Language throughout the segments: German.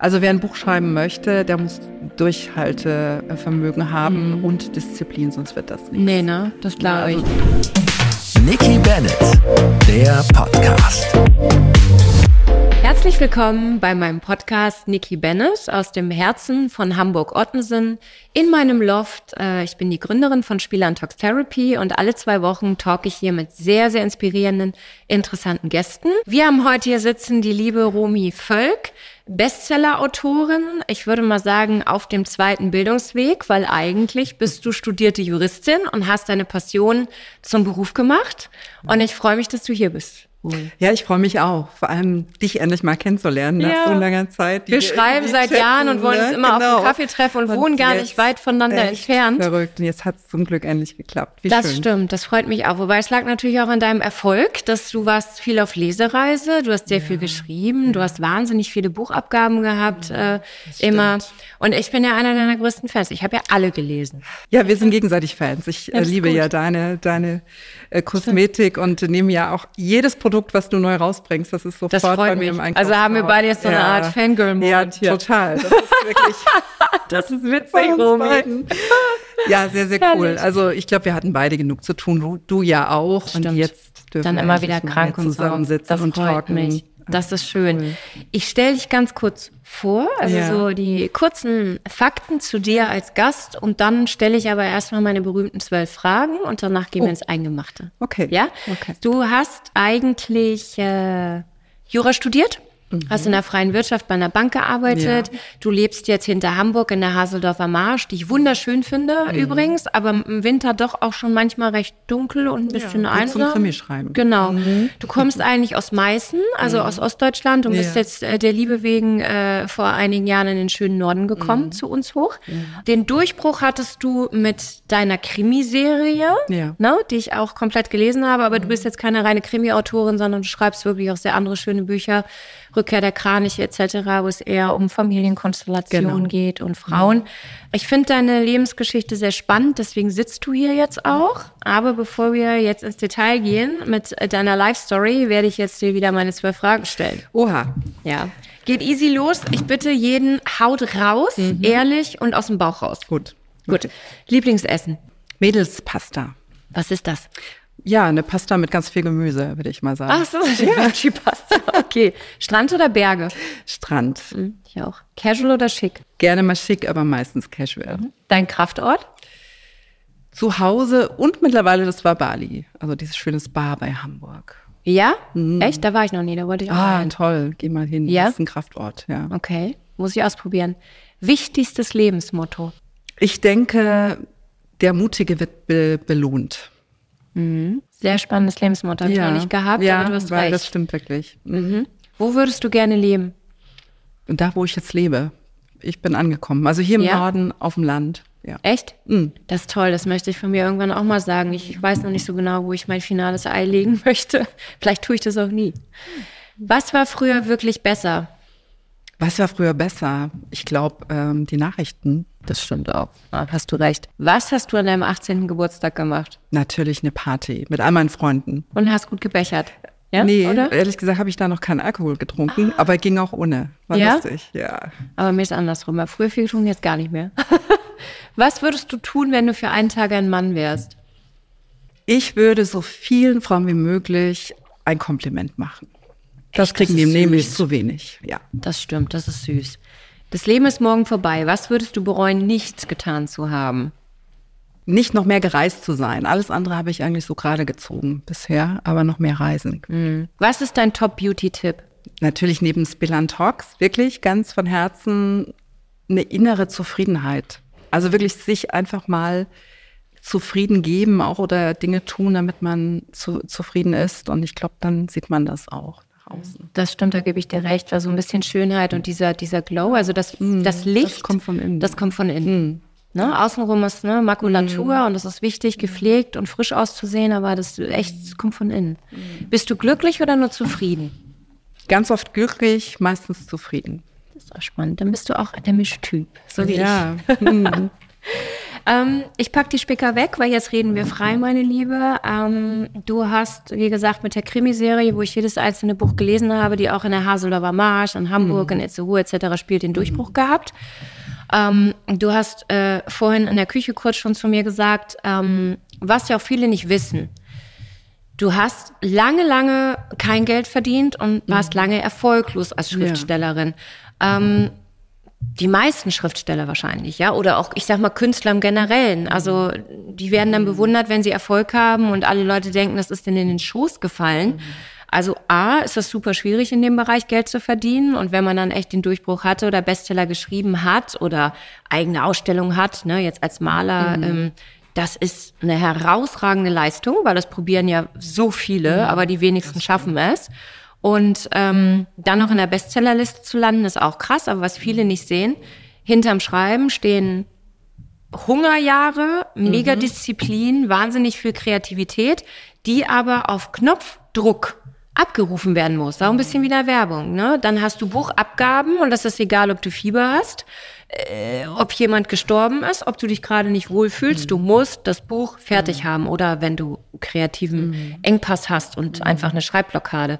Also wer ein Buch schreiben möchte, der muss Durchhaltevermögen haben Mhm. und Disziplin, sonst wird das nicht. Nee, ne? Das glaube ich. Nikki Bennett, der Podcast. Herzlich willkommen bei meinem Podcast Nikki Bennett aus dem Herzen von Hamburg-Ottensen in meinem Loft. Äh, Ich bin die Gründerin von Spieler Talks Therapy und alle zwei Wochen talk ich hier mit sehr, sehr inspirierenden, interessanten Gästen. Wir haben heute hier sitzen die liebe Romy Völk, Bestseller-Autorin. Ich würde mal sagen, auf dem zweiten Bildungsweg, weil eigentlich bist du studierte Juristin und hast deine Passion zum Beruf gemacht. Und ich freue mich, dass du hier bist. Ja, ich freue mich auch, vor allem dich endlich mal kennenzulernen nach Ja. so langer Zeit. Wir schreiben seit chatten, Jahren und wollen uns ne? immer auf Genau. einen Kaffee treffen und, wohnen gar nicht weit voneinander entfernt. Verrückt. Und jetzt hat es zum Glück endlich geklappt. Wie Das schön. stimmt, das freut mich auch. Wobei es lag natürlich auch an deinem Erfolg, dass du warst viel auf Lesereise, du hast sehr viel geschrieben, du hast wahnsinnig viele Buchabgaben gehabt, äh, immer. Und ich bin ja einer deiner größten Fans. Ich habe ja alle gelesen. Ja, wir sind gegenseitig Fans. Ich Ja, äh, liebe gut. ja deine, deine äh, Kosmetik und nehme ja auch jedes Produkt, was du neu rausbringst. Das ist sofort Das bei mir im Einkauf. Also haben wir beide jetzt so eine Art Fangirl-Moment Ja, hier. total. Das ist wirklich Das ist witzig, beiden. Ja, sehr, sehr cool. Herrlich. Also ich glaube, wir hatten beide genug zu tun. Du, du ja auch. Stimmt. Und jetzt dürfen Dann wir immer wieder krank und so. zusammensitzen Das und talken. mich. Das ist schön. Ich stelle dich ganz kurz vor, also Ja. so die kurzen Fakten zu dir als Gast und dann stelle ich aber erstmal meine berühmten zwölf Fragen und danach gehen wir Oh. ins Eingemachte. Okay. Ja? Okay. Du hast eigentlich äh, Jura studiert? Hast in der freien Wirtschaft bei einer Bank gearbeitet. Mhm. Ja. Du lebst jetzt hinter Hamburg in der Haseldorfer Marsch, die ich wunderschön finde Mhm. übrigens, aber im Winter doch auch schon manchmal recht dunkel und ein bisschen gut einsam. zum Krimischreiben. Genau. Du kommst eigentlich aus Meißen, also aus Ostdeutschland und bist Ja. jetzt äh, der Liebe wegen äh, vor einigen Jahren in den schönen Norden gekommen, zu uns hoch. Den Durchbruch hattest du mit deiner Krimiserie, Ja. ne, die ich auch komplett gelesen habe, aber du bist jetzt keine reine Krimi-Autorin, sondern du schreibst wirklich auch sehr andere schöne Bücher, Rückkehr der Kraniche etc., wo es eher um Familienkonstellationen Genau. geht und Frauen. Ich finde deine Lebensgeschichte sehr spannend, deswegen sitzt du hier jetzt auch. Aber bevor wir jetzt ins Detail gehen mit deiner Life-Story, werde ich jetzt dir wieder meine zwölf Fragen stellen. Oha. Ja. Geht easy los. Ich bitte jeden, haut raus, ehrlich und aus dem Bauch raus. Gut. Gut. Lieblingsessen. Mädelspasta. Was ist das? Ja, eine Pasta mit ganz viel Gemüse, würde ich mal sagen. Ach so, die Pasta. Okay. Strand oder Berge? Strand. Hm, Ich auch. Casual oder schick? Gerne mal schick, aber meistens casual. Dein Kraftort? Zu Hause und mittlerweile, das war Bali. Also dieses schöne Spa bei Hamburg. Ja? Echt? Da war ich noch nie, da wollte ich auch Ah, rein. toll. Geh mal hin. Ja? Das ist ein Kraftort, ja. Okay, muss ich ausprobieren. Wichtigstes Lebensmotto. Ich denke, der Mutige wird be belohnt. Sehr spannendes Lebensmotto. Habe ich noch nicht gehabt, ja, aber du hast weil recht. das stimmt wirklich. Wo würdest du gerne leben? Da, wo ich jetzt lebe, ich bin angekommen. Also hier im Ja? Norden, auf dem Land. Ja. Echt? Mhm. Das ist toll, das möchte ich von mir irgendwann auch mal sagen. Ich weiß noch nicht so genau, wo ich mein finales Ei legen möchte. Vielleicht tue ich das auch nie. Was war früher wirklich besser? Was war früher besser? Ich glaube, ähm, die Nachrichten. Das stimmt auch. Ah, hast du recht. Was hast du an deinem 18. Geburtstag gemacht? Natürlich eine Party mit all meinen Freunden. Und hast gut gebechert? Ja, nee, oder? ehrlich gesagt habe ich da noch keinen Alkohol getrunken, aber ging auch ohne. War Ja? lustig, ja. Aber mir ist andersrum. Ich Früher viel getrunken, jetzt gar nicht mehr. Was würdest du tun, wenn du für einen Tag ein Mann wärst? Ich würde so vielen Frauen wie möglich ein Kompliment machen. Das Echt? kriegen Das die nämlich zu wenig, ja. Das stimmt, das ist süß. Das Leben ist morgen vorbei. Was würdest du bereuen, nicht getan zu haben? Nicht noch mehr gereist zu sein. Alles andere habe ich eigentlich so gerade gezogen bisher, aber noch mehr reisen. Was ist dein Top-Beauty-Tipp? Natürlich neben Spillan Talks wirklich ganz von Herzen eine innere Zufriedenheit. Also wirklich sich einfach mal zufrieden geben auch oder Dinge tun, damit man zu, zufrieden ist. Und ich glaube, dann sieht man das auch außen. Das stimmt, da gebe ich dir recht. Weil so ein bisschen Schönheit und dieser, dieser Glow, also das, das Licht. kommt von innen. Das kommt von innen. Ne? Außenrum ist ne, Makulatur und es ist wichtig, gepflegt und frisch auszusehen, aber das echt das kommt von innen. Bist du glücklich oder nur zufrieden? Ganz oft glücklich, meistens zufrieden. Das ist auch spannend. Dann bist du auch der Mischtyp, so wie ja. ich. Ähm, ich pack die Spicker weg, weil jetzt reden wir frei, meine Liebe. Ähm, du hast, wie gesagt, mit der Krimiserie, wo ich jedes einzelne Buch gelesen habe, die auch in der Haselower Marsch, in Hamburg, mhm. in Itzehoe etc. spielt, den Durchbruch gehabt. Ähm, du hast äh, vorhin in der Küche kurz schon zu mir gesagt, ähm, was ja auch viele nicht wissen. Du hast lange, lange kein Geld verdient und warst mhm. lange erfolglos als Schriftstellerin. Ja. Ähm, die meisten Schriftsteller wahrscheinlich, ja, oder auch, ich sag mal, Künstler im Generellen. Also, die werden dann bewundert, wenn sie Erfolg haben und alle Leute denken, das ist denen in den Schoß gefallen. Also, A, ist das super schwierig, in dem Bereich Geld zu verdienen. Und wenn man dann echt den Durchbruch hatte oder Bestseller geschrieben hat oder eigene Ausstellung hat, ne, jetzt als Maler, mhm. ähm, das ist eine herausragende Leistung, weil das probieren ja so viele, ja, aber die wenigsten schaffen es. Und ähm, dann noch in der Bestsellerliste zu landen, ist auch krass, aber was viele nicht sehen, hinterm Schreiben stehen Hungerjahre, Megadisziplin, mhm. wahnsinnig viel Kreativität, die aber auf Knopfdruck abgerufen werden muss. Auch ein bisschen wie in der Werbung. Ne? Dann hast du Buchabgaben und das ist egal, ob du Fieber hast, äh, ob jemand gestorben ist, ob du dich gerade nicht wohlfühlst. Mhm. Du musst das Buch fertig mhm. haben oder wenn du kreativen mhm. Engpass hast und mhm. einfach eine Schreibblockade.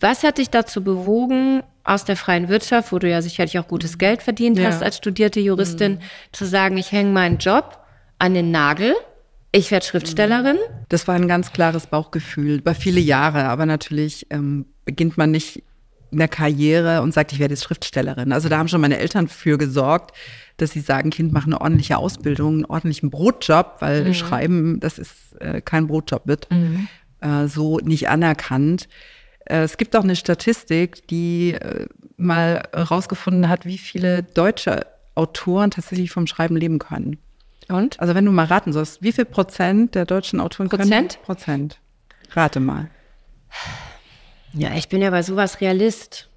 Was hat dich dazu bewogen, aus der freien Wirtschaft, wo du ja sicherlich auch gutes Geld verdient ja. hast als studierte Juristin, mhm. zu sagen, ich hänge meinen Job an den Nagel, ich werde Schriftstellerin? Das war ein ganz klares Bauchgefühl, über viele Jahre, aber natürlich ähm, beginnt man nicht in der Karriere und sagt, ich werde jetzt Schriftstellerin. Also da haben schon meine Eltern für gesorgt, dass sie sagen, Kind, mach eine ordentliche Ausbildung, einen ordentlichen Brotjob, weil mhm. Schreiben, das ist äh, kein Brotjob wird, mhm. äh, so nicht anerkannt. Äh, es gibt auch eine Statistik, die äh, mal herausgefunden hat, wie viele deutsche Autoren tatsächlich vom Schreiben leben können. Und? Also wenn du mal raten sollst, wie viel Prozent der deutschen Autoren Prozent? können? Prozent. Rate mal. Ja, ich bin ja bei sowas Realist.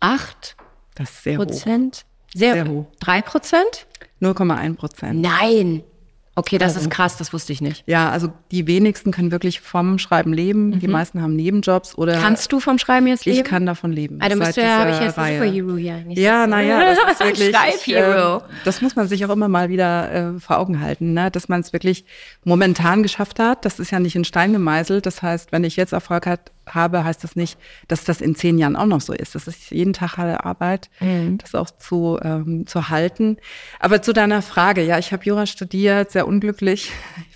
Acht das ist sehr Prozent. Hoch. Sehr, sehr hoch. Drei Prozent? 0,1 Prozent. Nein. Okay, das also, ist krass, das wusste ich nicht. Ja, also die wenigsten können wirklich vom Schreiben leben. Mhm. Die meisten haben Nebenjobs oder. Kannst du vom Schreiben jetzt leben? Ich kann davon leben. Also bist du ja, habe ich jetzt ein Superhero ja. Nicht ja, naja, das ist wirklich. Schreibhero. Äh, das muss man sich auch immer mal wieder äh, vor Augen halten, ne? dass man es wirklich momentan geschafft hat. Das ist ja nicht in Stein gemeißelt. Das heißt, wenn ich jetzt Erfolg hat, habe, heißt das nicht, dass das in zehn Jahren auch noch so ist. Das ist jeden Tag harte Arbeit, mhm. das auch zu, ähm, zu halten. Aber zu deiner Frage, ja, ich habe Jura studiert, sehr unglücklich.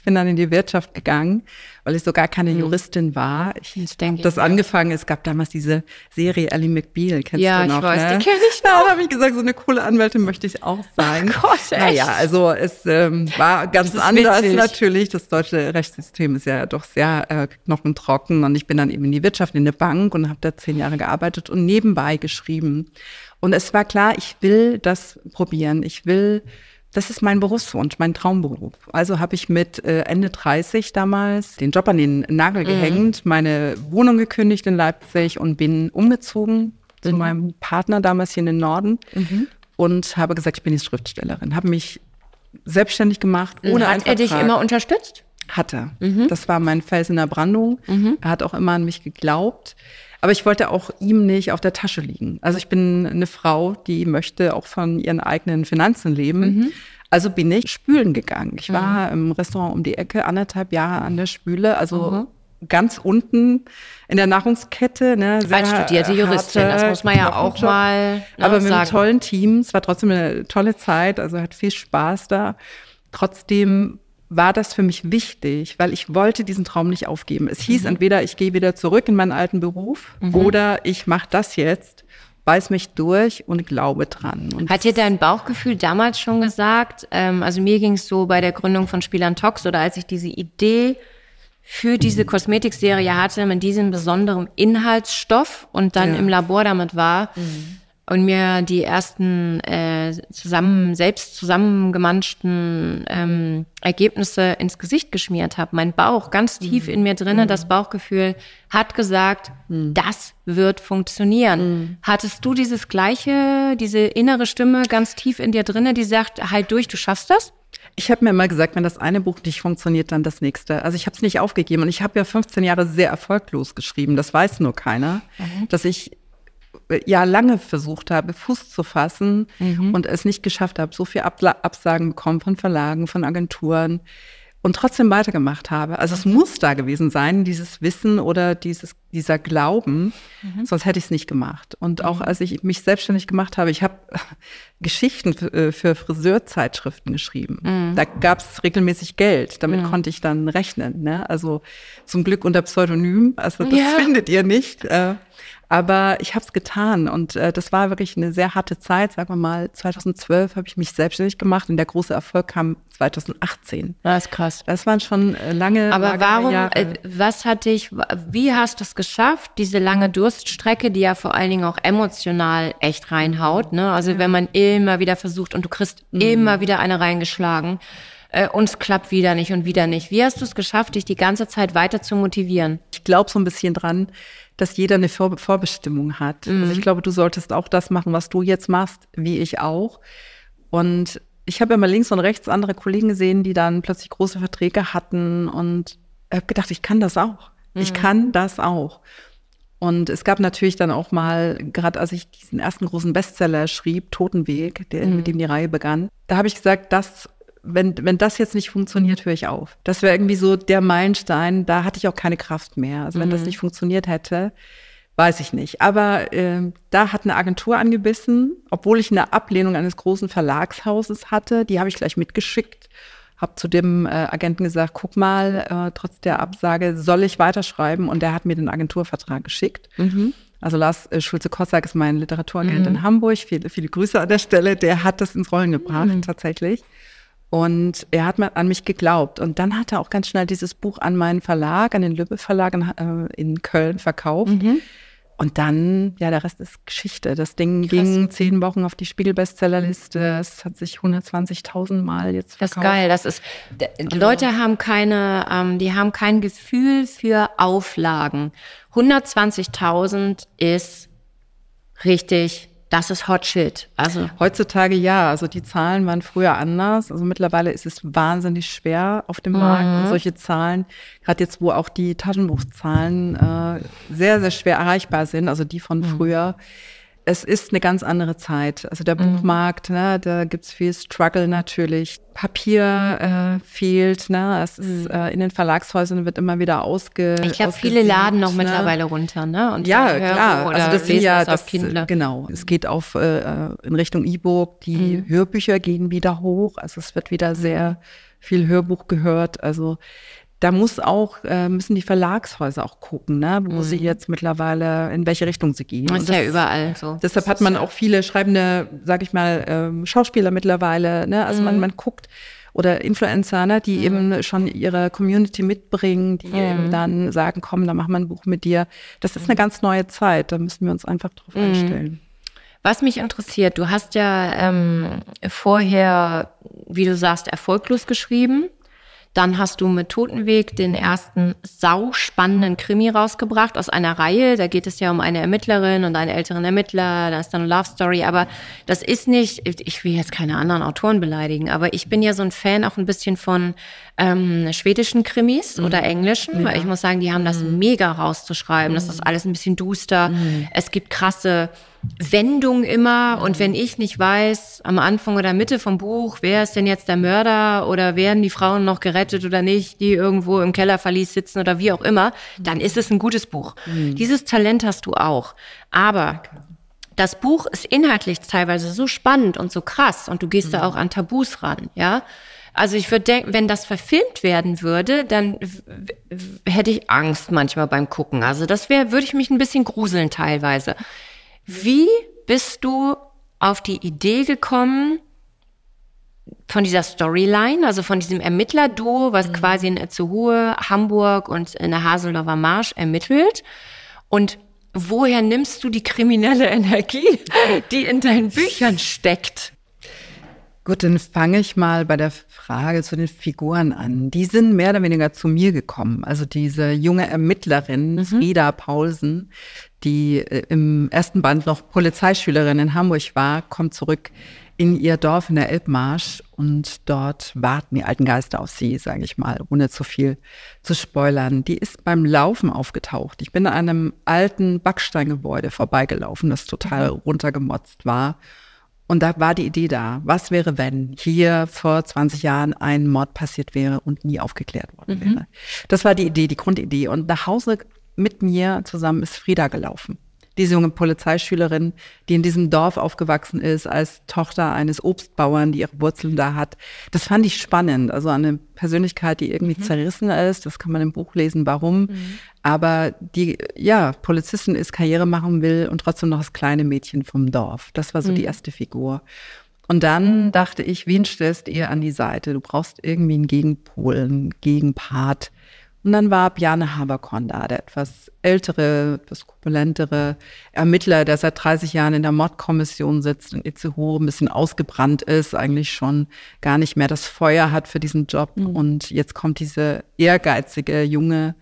Ich bin dann in die Wirtschaft gegangen, weil ich so gar keine mhm. Juristin war. Ich habe das angefangen, es gab damals diese Serie Ellie McBeal, kennst ja, du noch? Ja, ich weiß, ne? die kenne ich noch. Da habe ich gesagt, so eine coole Anwältin möchte ich auch sein. Oh Gott, echt? Naja, also es ähm, war ganz anders witzig. natürlich. Das deutsche Rechtssystem ist ja doch sehr äh, knochentrocken und ich bin dann eben in die Wirtschaft, in eine Bank und habe da zehn Jahre gearbeitet und nebenbei geschrieben. Und es war klar, ich will das probieren. Ich will das ist mein Berufswunsch, mein Traumberuf. Also habe ich mit äh, Ende 30 damals den Job an den Nagel mhm. gehängt, meine Wohnung gekündigt in Leipzig und bin umgezogen mhm. zu meinem Partner damals hier in den Norden mhm. und habe gesagt, ich bin jetzt Schriftstellerin. Habe mich selbstständig gemacht, ohne Hat er dich immer unterstützt? Hatte. Mhm. Das war mein Fels in der Brandung. Mhm. Er hat auch immer an mich geglaubt. Aber ich wollte auch ihm nicht auf der Tasche liegen. Also ich bin eine Frau, die möchte auch von ihren eigenen Finanzen leben. Mhm. Also bin ich spülen gegangen. Ich war mhm. im Restaurant um die Ecke, anderthalb Jahre an der Spüle, also mhm. ganz unten in der Nahrungskette. Ne, Als studierte Juristin, das muss man ja auch mal ne, Aber mit einem tollen Team. Es war trotzdem eine tolle Zeit, also hat viel Spaß da. Trotzdem war das für mich wichtig, weil ich wollte diesen Traum nicht aufgeben. Es hieß mhm. entweder, ich gehe wieder zurück in meinen alten Beruf mhm. oder ich mache das jetzt, beiß mich durch und glaube dran. Und Hat dir dein Bauchgefühl damals schon gesagt, ähm, also mir ging es so bei der Gründung von Spielern Tox oder als ich diese Idee für diese Kosmetikserie hatte mit diesem besonderen Inhaltsstoff und dann ja. im Labor damit war, mhm und mir die ersten äh, zusammen selbst zusammengemanschten ähm, Ergebnisse ins Gesicht geschmiert habe. Mein Bauch ganz tief mhm. in mir drinnen, mhm. das Bauchgefühl hat gesagt, mhm. das wird funktionieren. Mhm. Hattest du dieses gleiche, diese innere Stimme ganz tief in dir drinnen, die sagt, halt durch, du schaffst das? Ich habe mir immer gesagt, wenn das eine Buch nicht funktioniert, dann das nächste. Also ich habe es nicht aufgegeben und ich habe ja 15 Jahre sehr erfolglos geschrieben. Das weiß nur keiner, mhm. dass ich ja lange versucht habe, Fuß zu fassen mhm. und es nicht geschafft habe, so viel Absagen bekommen von Verlagen, von Agenturen und trotzdem weitergemacht habe. Also es muss da gewesen sein, dieses Wissen oder dieses, dieser Glauben, mhm. sonst hätte ich es nicht gemacht. Und auch mhm. als ich mich selbstständig gemacht habe, ich habe Geschichten für, äh, für Friseurzeitschriften geschrieben. Mhm. Da gab es regelmäßig Geld, damit mhm. konnte ich dann rechnen. Ne? Also zum Glück unter Pseudonym, also das ja. findet ihr nicht. Äh, aber ich habe es getan und äh, das war wirklich eine sehr harte Zeit. Sagen wir mal, 2012 habe ich mich selbstständig gemacht und der große Erfolg kam 2018. Das ist krass. Das waren schon äh, lange. Aber warum? Jahre. Äh, was hat dich? Wie hast du es geschafft? Diese lange Durststrecke, die ja vor allen Dingen auch emotional echt reinhaut. Ne? Also ja. wenn man immer wieder versucht und du kriegst mhm. immer wieder eine reingeschlagen äh, und es klappt wieder nicht und wieder nicht. Wie hast du es geschafft, dich die ganze Zeit weiter zu motivieren? Ich glaube so ein bisschen dran, dass jeder eine Vor Vorbestimmung hat. Mhm. Also ich glaube, du solltest auch das machen, was du jetzt machst, wie ich auch. Und ich habe immer links und rechts andere Kollegen gesehen, die dann plötzlich große Verträge hatten und habe gedacht, ich kann das auch. Mhm. Ich kann das auch. Und es gab natürlich dann auch mal, gerade als ich diesen ersten großen Bestseller schrieb, Totenweg, der, mhm. mit dem die Reihe begann, da habe ich gesagt, das wenn, wenn das jetzt nicht funktioniert, höre ich auf. Das wäre irgendwie so der Meilenstein, da hatte ich auch keine Kraft mehr. Also wenn mhm. das nicht funktioniert hätte, weiß ich nicht. Aber äh, da hat eine Agentur angebissen, obwohl ich eine Ablehnung eines großen Verlagshauses hatte, die habe ich gleich mitgeschickt. Habe zu dem äh, Agenten gesagt, guck mal, äh, trotz der Absage soll ich weiterschreiben und der hat mir den Agenturvertrag geschickt. Mhm. Also Lars äh, Schulze-Kossack ist mein Literaturagent mhm. in Hamburg. Viele, viele Grüße an der Stelle. Der hat das ins Rollen gebracht, mhm. tatsächlich. Und er hat an mich geglaubt. Und dann hat er auch ganz schnell dieses Buch an meinen Verlag, an den Lübbe Verlag in, äh, in Köln verkauft. Mhm. Und dann, ja, der Rest ist Geschichte. Das Ding Krass. ging zehn Wochen auf die Spiegel-Bestsellerliste. Es hat sich 120.000 Mal jetzt verkauft. Das ist geil. Das ist, Leute haben keine, ähm, die haben kein Gefühl für Auflagen. 120.000 ist richtig das ist Hot Shit. Also heutzutage ja. Also die Zahlen waren früher anders. Also mittlerweile ist es wahnsinnig schwer auf dem mhm. Markt solche Zahlen, gerade jetzt, wo auch die Taschenbuchzahlen äh, sehr sehr schwer erreichbar sind. Also die von mhm. früher es ist eine ganz andere Zeit. Also der mhm. Buchmarkt, ne, da gibt's viel Struggle natürlich. Papier äh, fehlt, ne? Es ist, mhm. äh, in den Verlagshäusern wird immer wieder ausge. Ich glaube, viele laden noch ne? mittlerweile runter, ne? Und ja, klar. also das sind ja das, das genau. Es geht auf äh, in Richtung E-Book. Die mhm. Hörbücher gehen wieder hoch. Also es wird wieder sehr viel Hörbuch gehört. Also da muss auch, äh, müssen die Verlagshäuser auch gucken, ne, wo mhm. sie jetzt mittlerweile, in welche Richtung sie gehen. Das ist ja überall so. Deshalb hat man auch viele schreibende, sag ich mal, ähm, Schauspieler mittlerweile, ne? Also mhm. man, man guckt, oder Influencer, ne, die mhm. eben schon ihre Community mitbringen, die mhm. eben dann sagen, komm, dann machen wir ein Buch mit dir. Das ist eine mhm. ganz neue Zeit, da müssen wir uns einfach drauf mhm. einstellen. Was mich interessiert, du hast ja ähm, vorher, wie du sagst, erfolglos geschrieben. Dann hast du mit Totenweg den ersten sauspannenden Krimi rausgebracht aus einer Reihe. Da geht es ja um eine Ermittlerin und einen älteren Ermittler. Da ist dann eine Love Story. Aber das ist nicht, ich will jetzt keine anderen Autoren beleidigen, aber ich bin ja so ein Fan auch ein bisschen von ähm, schwedischen Krimis mhm. oder englischen, ja. weil ich muss sagen, die haben das mhm. mega rauszuschreiben. Mhm. Das ist alles ein bisschen duster. Mhm. Es gibt krasse Wendung immer. Und wenn ich nicht weiß, am Anfang oder Mitte vom Buch, wer ist denn jetzt der Mörder oder werden die Frauen noch gerettet oder nicht, die irgendwo im Kellerverlies sitzen oder wie auch immer, dann ist es ein gutes Buch. Mhm. Dieses Talent hast du auch. Aber das Buch ist inhaltlich teilweise so spannend und so krass und du gehst mhm. da auch an Tabus ran, ja. Also ich würde denken, wenn das verfilmt werden würde, dann hätte ich Angst manchmal beim Gucken. Also das wäre, würde ich mich ein bisschen gruseln teilweise. Wie bist du auf die Idee gekommen, von dieser Storyline, also von diesem Ermittlerduo, was mhm. quasi in Itzehoe, Hamburg und in der Haseldorfer Marsch ermittelt. Und woher nimmst du die kriminelle Energie, die in deinen Büchern steckt? Gut, dann fange ich mal bei der Frage zu den Figuren an. Die sind mehr oder weniger zu mir gekommen. Also diese junge Ermittlerin, mhm. Frieda Paulsen, die äh, im ersten Band noch Polizeischülerin in Hamburg war, kommt zurück in ihr Dorf in der Elbmarsch und dort warten die alten Geister auf sie, sage ich mal, ohne zu viel zu spoilern. Die ist beim Laufen aufgetaucht. Ich bin an einem alten Backsteingebäude vorbeigelaufen, das total mhm. runtergemotzt war und da war die Idee da, was wäre, wenn hier vor 20 Jahren ein Mord passiert wäre und nie aufgeklärt worden mhm. wäre. Das war die Idee, die Grundidee. Und nach Hause mit mir zusammen ist Frieda gelaufen diese junge Polizeischülerin, die in diesem Dorf aufgewachsen ist, als Tochter eines Obstbauern, die ihre Wurzeln da hat. Das fand ich spannend. Also eine Persönlichkeit, die irgendwie mhm. zerrissen ist. Das kann man im Buch lesen, warum. Mhm. Aber die, ja, Polizistin ist, Karriere machen will und trotzdem noch das kleine Mädchen vom Dorf. Das war so mhm. die erste Figur. Und dann dachte ich, wen stellst ihr an die Seite? Du brauchst irgendwie einen Gegenpol, einen Gegenpart und dann war Bjarne Haberkorn da, der etwas ältere, etwas korpulentere Ermittler, der seit 30 Jahren in der Mordkommission sitzt und Itzehoe ein bisschen ausgebrannt ist, eigentlich schon gar nicht mehr das Feuer hat für diesen Job. Mhm. Und jetzt kommt diese ehrgeizige junge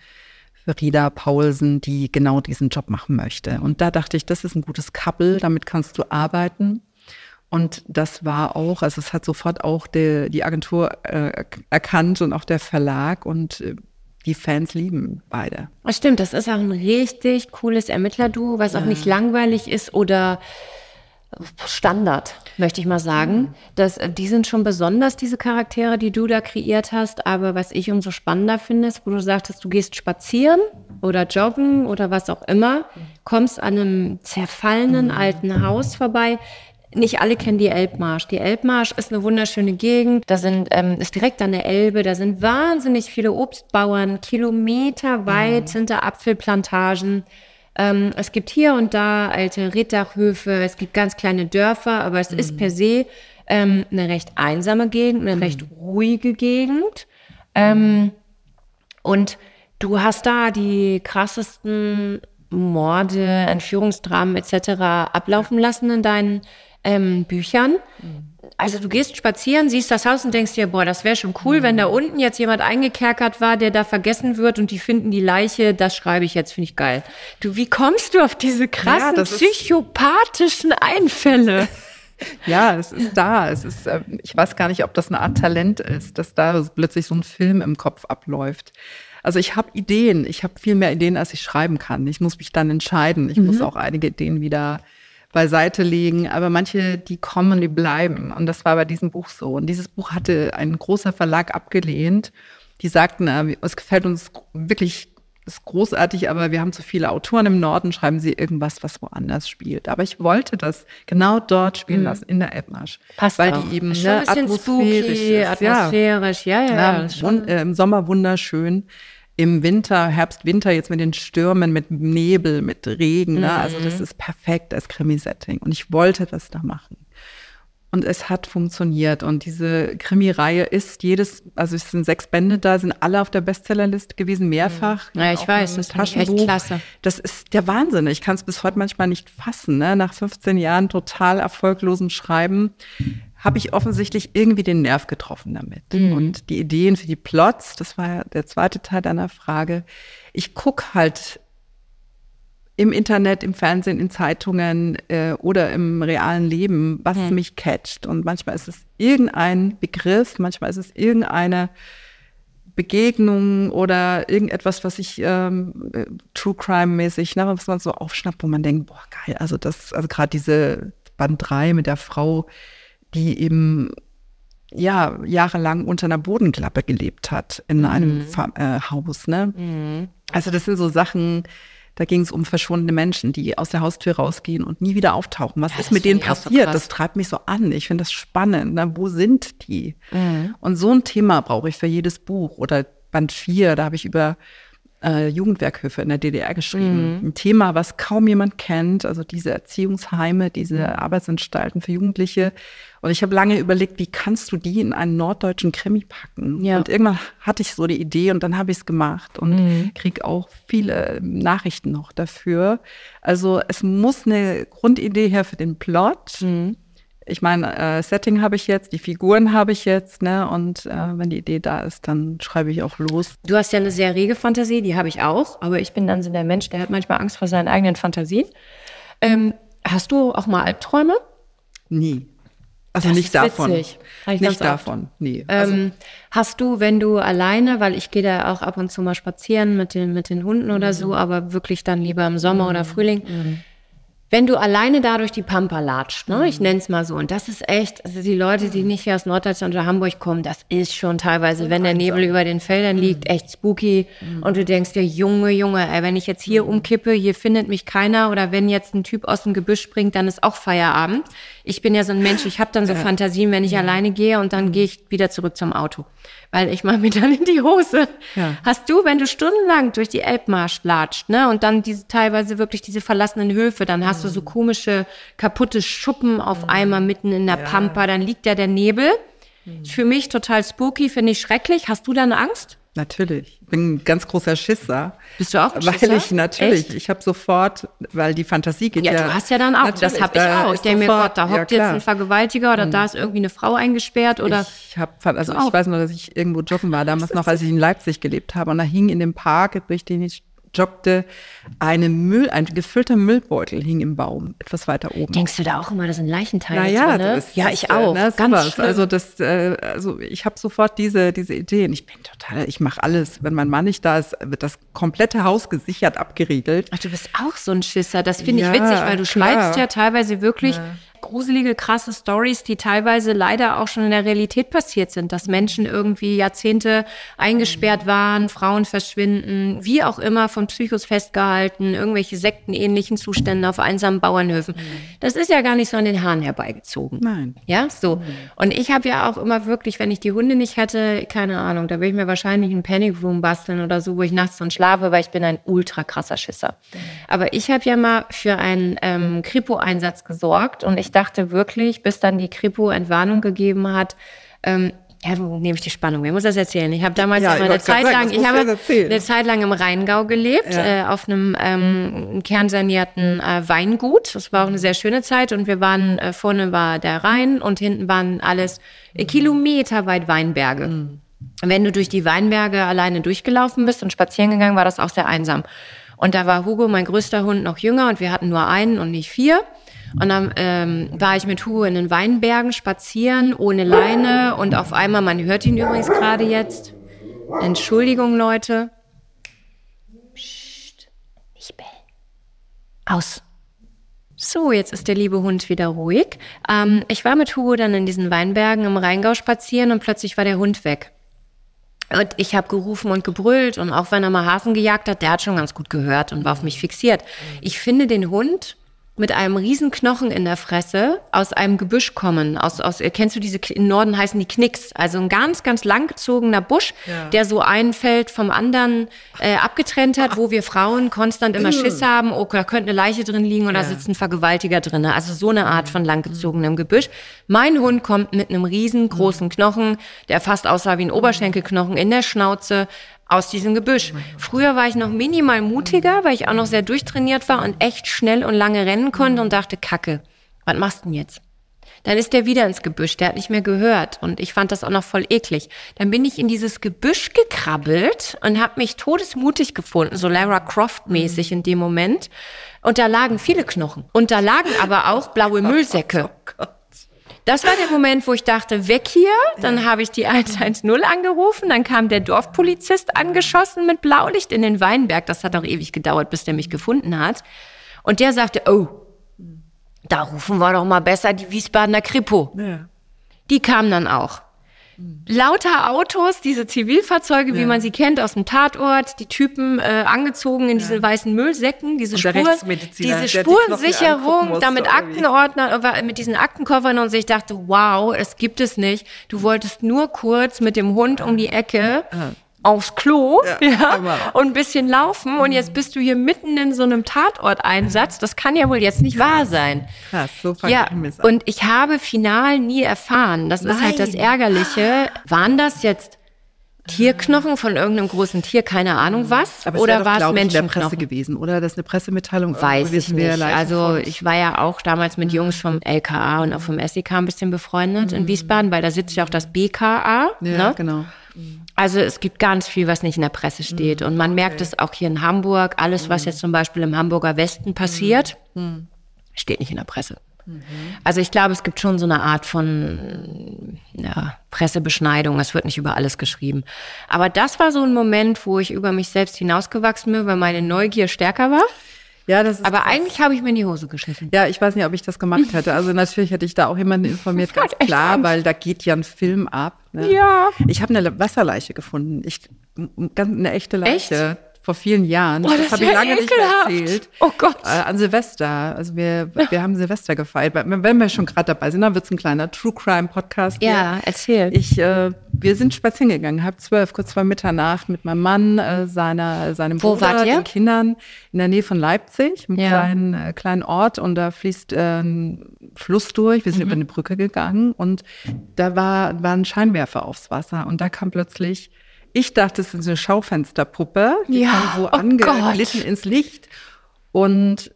Frieda Paulsen, die genau diesen Job machen möchte. Und da dachte ich, das ist ein gutes Couple, damit kannst du arbeiten. Und das war auch, also es hat sofort auch die, die Agentur äh, erkannt und auch der Verlag und äh, die Fans lieben beide. Das stimmt, das ist auch ein richtig cooles Ermittlerduo, was auch nicht langweilig ist oder Standard, möchte ich mal sagen. Mhm. Das, die sind schon besonders, diese Charaktere, die du da kreiert hast. Aber was ich umso spannender finde, ist, wo du sagtest, du gehst spazieren oder joggen oder was auch immer, kommst an einem zerfallenen mhm. alten Haus vorbei, nicht alle kennen die Elbmarsch. Die Elbmarsch ist eine wunderschöne Gegend. Da sind, ähm, ist direkt an der Elbe. Da sind wahnsinnig viele Obstbauern. Kilometerweit mhm. sind da Apfelplantagen. Ähm, es gibt hier und da alte Rittachhöfe. Es gibt ganz kleine Dörfer. Aber es mhm. ist per se ähm, eine recht einsame Gegend, eine mhm. recht ruhige Gegend. Ähm, und du hast da die krassesten Morde, Entführungsdramen etc. ablaufen lassen in deinen ähm, Büchern. Also du gehst spazieren, siehst das Haus und denkst dir, boah, das wäre schon cool, wenn da unten jetzt jemand eingekerkert war, der da vergessen wird und die finden die Leiche, das schreibe ich jetzt, finde ich geil. Du, wie kommst du auf diese krassen ja, psychopathischen Einfälle? Ja, es ist da. Es ist, äh, ich weiß gar nicht, ob das eine Art Talent ist, dass da plötzlich so ein Film im Kopf abläuft. Also ich habe Ideen, ich habe viel mehr Ideen, als ich schreiben kann. Ich muss mich dann entscheiden. Ich mhm. muss auch einige Ideen wieder beiseite legen, aber manche, die kommen, die bleiben. Und das war bei diesem Buch so. Und dieses Buch hatte ein großer Verlag abgelehnt. Die sagten, äh, es gefällt uns wirklich, ist großartig, aber wir haben zu viele Autoren im Norden, schreiben sie irgendwas, was woanders spielt. Aber ich wollte das genau dort spielen mhm. lassen, in der Elbmarsch. Passt Weil auch. die eben ne, atmosphärisch spooky, ist. Atmosphärisch, ja, ja, ja. ja und, äh, Im Sommer wunderschön im Winter, Herbst, Winter, jetzt mit den Stürmen, mit Nebel, mit Regen. Ne? Also das mhm. ist perfekt als Krimi-Setting. Und ich wollte das da machen. Und es hat funktioniert. Und diese Krimi-Reihe ist jedes, also es sind sechs Bände da, sind alle auf der Bestsellerliste gewesen, mehrfach. Ja, ich weiß, das ist echt klasse. Das ist der Wahnsinn. Ich kann es bis heute manchmal nicht fassen. Ne? Nach 15 Jahren total erfolglosem Schreiben habe ich offensichtlich irgendwie den Nerv getroffen damit. Mhm. Und die Ideen für die Plots, das war ja der zweite Teil deiner Frage. Ich gucke halt im Internet, im Fernsehen, in Zeitungen äh, oder im realen Leben, was mhm. mich catcht. Und manchmal ist es irgendein Begriff, manchmal ist es irgendeine Begegnung oder irgendetwas, was ich ähm, äh, True Crime-mäßig, ne, was man so aufschnappt, wo man denkt, boah, geil, also das, also gerade diese Band 3 mit der Frau, die eben ja jahrelang unter einer Bodenklappe gelebt hat in mhm. einem äh, Haus. Ne? Mhm. Also das sind so Sachen, da ging es um verschwundene Menschen, die aus der Haustür rausgehen und nie wieder auftauchen. Was ja, ist mit denen passiert? So das treibt mich so an. Ich finde das spannend. Ne? Wo sind die? Mhm. Und so ein Thema brauche ich für jedes Buch. Oder Band 4, da habe ich über äh, Jugendwerkhöfe in der DDR geschrieben. Mhm. Ein Thema, was kaum jemand kennt, also diese Erziehungsheime, diese mhm. Arbeitsanstalten für Jugendliche. Und ich habe lange überlegt, wie kannst du die in einen norddeutschen Krimi packen? Ja. Und irgendwann hatte ich so die Idee und dann habe ich es gemacht und mhm. kriege auch viele Nachrichten noch dafür. Also es muss eine Grundidee her für den Plot. Mhm ich meine, äh, Setting habe ich jetzt, die Figuren habe ich jetzt, ne? Und äh, wenn die Idee da ist, dann schreibe ich auch los. Du hast ja eine sehr rege Fantasie, die habe ich auch, aber ich bin dann so der Mensch, der hat manchmal Angst vor seinen eigenen Fantasien. Ähm, hast du auch mal Albträume? Nie. Also Das nicht davon. witzig. Nicht davon. Nee. Also, Ähm, hast du, wenn du alleine, weil ich gehe da auch ab und zu mal spazieren mit den, mit den Hunden oder Mhm. so, aber wirklich dann lieber im Sommer oder Frühling. Wenn du alleine da durch die Pampa latscht, ne? Mhm. ich nenne es mal so, und das ist echt, also die Leute, die nicht hier aus Norddeutschland oder Hamburg kommen, das ist schon teilweise, wenn der Nebel über den Mhm. Feldern liegt, echt spooky. Und du denkst dir, Junge, Junge, ey, wenn ich jetzt Mhm. hier umkippe, hier findet mich keiner, oder wenn jetzt ein Typ aus dem Gebüsch springt, dann ist auch Feierabend. Ich bin ja so ein Mensch, ich habe dann so Fantasien, wenn ich alleine gehe und Mhm. dann gehe ich wieder zurück zum Auto. Weil ich mache mir dann in die Hose. Ja. Hast du, wenn du stundenlang durch die Elbmarsch latscht, ne, und dann diese teilweise wirklich diese verlassenen Höfe, dann hast du so komische, kaputte Schuppen auf einmal mitten in der Pampa, dann liegt da der Nebel. Für mich total spooky, finde ich schrecklich. Hast du da eine Angst? Natürlich. Ich bin ein ganz großer Schisser. Bist du auch ein Weil Schisser? ich natürlich, Echt? ich habe sofort, weil die Fantasie geht Ja, ja. du hast ja dann auch, das habe ich auch. Ich denke mir, Gott, da ja, hockt jetzt klar. ein Vergewaltiger oder da ist irgendwie eine Frau eingesperrt oder. Ich habe, also auch. ich weiß nur, dass ich irgendwo joggen war, damals noch, als ich in Leipzig gelebt habe. Und da hing in dem Park, durch den ich joggte, eine Müll, ein gefüllter Müllbeutel hing im Baum, etwas weiter oben. Denkst du da auch immer, das sind Leichenteile Naja, drin? ne? das Ja, ist, ich auch. Ne, Ganz schlimm. Also das, äh, also ich habe sofort diese diese Ideen. Ich bin total, ich mache alles. Wenn mein Mann nicht da ist, wird das komplette Haus gesichert, abgeriegelt. Ach, du bist auch so ein Schisser. Das finde ich Ja, witzig, weil du klar. ja teilweise wirklich gruselige, krasse Stories, die teilweise leider auch schon in der Realität passiert sind, dass Menschen irgendwie Jahrzehnte eingesperrt waren, Frauen verschwinden, wie auch immer von Psychos festgehalten, irgendwelche sektenähnlichen Zustände auf einsamen Bauernhöfen. Das ist ja gar nicht so an den Haaren herbeigezogen. Nein. Ja, so. Und ich habe ja auch immer wirklich, wenn ich die Hunde nicht hätte, keine Ahnung, da würde ich mir wahrscheinlich einen Panic Room basteln oder so, wo ich nachts drin schlafe, weil ich bin ein ultra krasser Schisser. Aber ich habe ja mal für einen ähm, Kripo-Einsatz gesorgt und ich dachte wirklich, bis dann die Kripo Entwarnung gegeben hat, ähm, ja, wo nehme ich die Spannung? Wer muss das erzählen? Ich habe damals Ja, eine Zeit sagen, lang, das ich habe eine Zeit lang im Rheingau gelebt, Ja. äh, auf einem ähm, kernsanierten äh, Weingut. Das war auch eine sehr schöne Zeit und wir waren, äh, vorne war der Rhein und hinten waren alles äh, kilometerweit Weinberge. Mhm. Wenn du durch die Weinberge alleine durchgelaufen bist und spazieren gegangen, war das auch sehr einsam. Und da war Hugo, mein größter Hund, noch jünger und wir hatten nur einen und nicht vier. Und dann ähm, war ich mit Hugo in den Weinbergen spazieren, ohne Leine. Und auf einmal, man hört ihn übrigens gerade jetzt. Entschuldigung, Leute. Psst, nicht bellen. Aus. So, jetzt ist der liebe Hund wieder ruhig. Ähm, ich war mit Hugo dann in diesen Weinbergen im Rheingau spazieren und plötzlich war der Hund weg. Und ich habe gerufen und gebrüllt und auch wenn er mal Hasen gejagt hat, der hat schon ganz gut gehört und war auf mich fixiert. Ich finde den Hund mit einem Riesenknochen in der Fresse aus einem Gebüsch kommen. Aus, aus, kennst du diese, im Norden heißen die Knicks. Also ein ganz, ganz langgezogener Busch, der so ein Feld vom anderen äh, abgetrennt hat, wo wir Frauen konstant immer Schiss haben, oh, da könnte eine Leiche drin liegen oder sitzt ein Vergewaltiger drin. Also so eine Art von langgezogenem Gebüsch. Mein Hund kommt mit einem riesengroßen Knochen, der fast aussah wie ein Oberschenkelknochen in der Schnauze, aus diesem Gebüsch. Früher war ich noch minimal mutiger, weil ich auch noch sehr durchtrainiert war und echt schnell und lange rennen konnte und dachte, Kacke, was machst du denn jetzt? Dann ist der wieder ins Gebüsch, der hat nicht mehr gehört und ich fand das auch noch voll eklig. Dann bin ich in dieses Gebüsch gekrabbelt und habe mich todesmutig gefunden, so Lara Croft mäßig in dem Moment. Und da lagen viele Knochen und da lagen aber auch blaue Müllsäcke. Das war der Moment, wo ich dachte, weg hier. Dann habe ich die 110 angerufen. Dann kam der Dorfpolizist angeschossen mit Blaulicht in den Weinberg. Das hat auch ewig gedauert, bis der mich gefunden hat. Und der sagte, oh, da rufen wir doch mal besser die Wiesbadener Kripo. Ja. Die kam dann auch. Lauter Autos, diese Zivilfahrzeuge, wie man sie kennt aus dem Tatort, die Typen äh, angezogen in diese weißen Müllsäcken, diese, Spur, diese Spurensicherung, musste, da mit oder wie? Aktenordner, äh, mit diesen Aktenkoffern und ich dachte, wow, es gibt es nicht. Du wolltest nur kurz mit dem Hund um die Ecke aufs Klo ja, Hammer. und ein bisschen laufen und jetzt bist du hier mitten in so einem Tatorteinsatz. Das kann ja wohl jetzt nicht wahr sein. Krass, so fange Ja, ich an. und ich habe final nie erfahren. Das ist halt das Nein. Ärgerliche. Waren das jetzt Tierknochen von irgendeinem großen Tier, keine Ahnung was? Aber oder war es in der Menschenknochen? Presse gewesen, oder? Das ist eine Pressemitteilung. Weiß ich nicht. Also ich war ja auch damals mit Jungs vom LKA und auch vom SEK ein bisschen befreundet in Wiesbaden, weil da sitzt ja auch das BKA. Mhm. ja, ne? genau. Also es gibt ganz viel, was nicht in der Presse steht. Und man merkt es auch hier in Hamburg. Alles, was jetzt zum Beispiel im Hamburger Westen passiert, steht nicht in der Presse. Also ich glaube, es gibt schon so eine Art von ja, Pressebeschneidung. Es wird nicht über alles geschrieben. Aber das war so ein Moment, wo ich über mich selbst hinausgewachsen bin, weil meine Neugier stärker war. Ja, das ist Aber krass. eigentlich habe ich mir in die Hose geschissen. Ja, ich weiß nicht, ob ich das gemacht hätte. Also natürlich hätte ich da auch jemanden informiert, ganz klar, weil da geht ja ein Film ab. Ne? Ja. Ich habe eine Wasserleiche gefunden. Ich, eine echte Leiche. Vor vielen Jahren. Oh, das habe ist ich lange nicht mehr ekelhaft. erzählt. Oh Gott. Äh, an Silvester. Also wir, wir haben Silvester gefeiert. Wenn wir schon gerade dabei sind, dann wird's ein kleiner True Crime Podcast. hier. Ja, erzähl. Ich, äh, wir sind spazieren gegangen, halb zwölf, kurz vor Mitternacht mit meinem Mann, äh, seiner, seinem Wo Bruder, den Kindern in der Nähe von Leipzig, einem Ja. kleinen, äh, kleinen Ort und da fließt äh, ein Fluss durch. Wir sind Mhm. über eine Brücke gegangen und da war, war ein Scheinwerfer aufs Wasser und da kam plötzlich ich dachte, es ist eine Schaufensterpuppe, die Ja, kam so oh angeglitten ins Licht. Und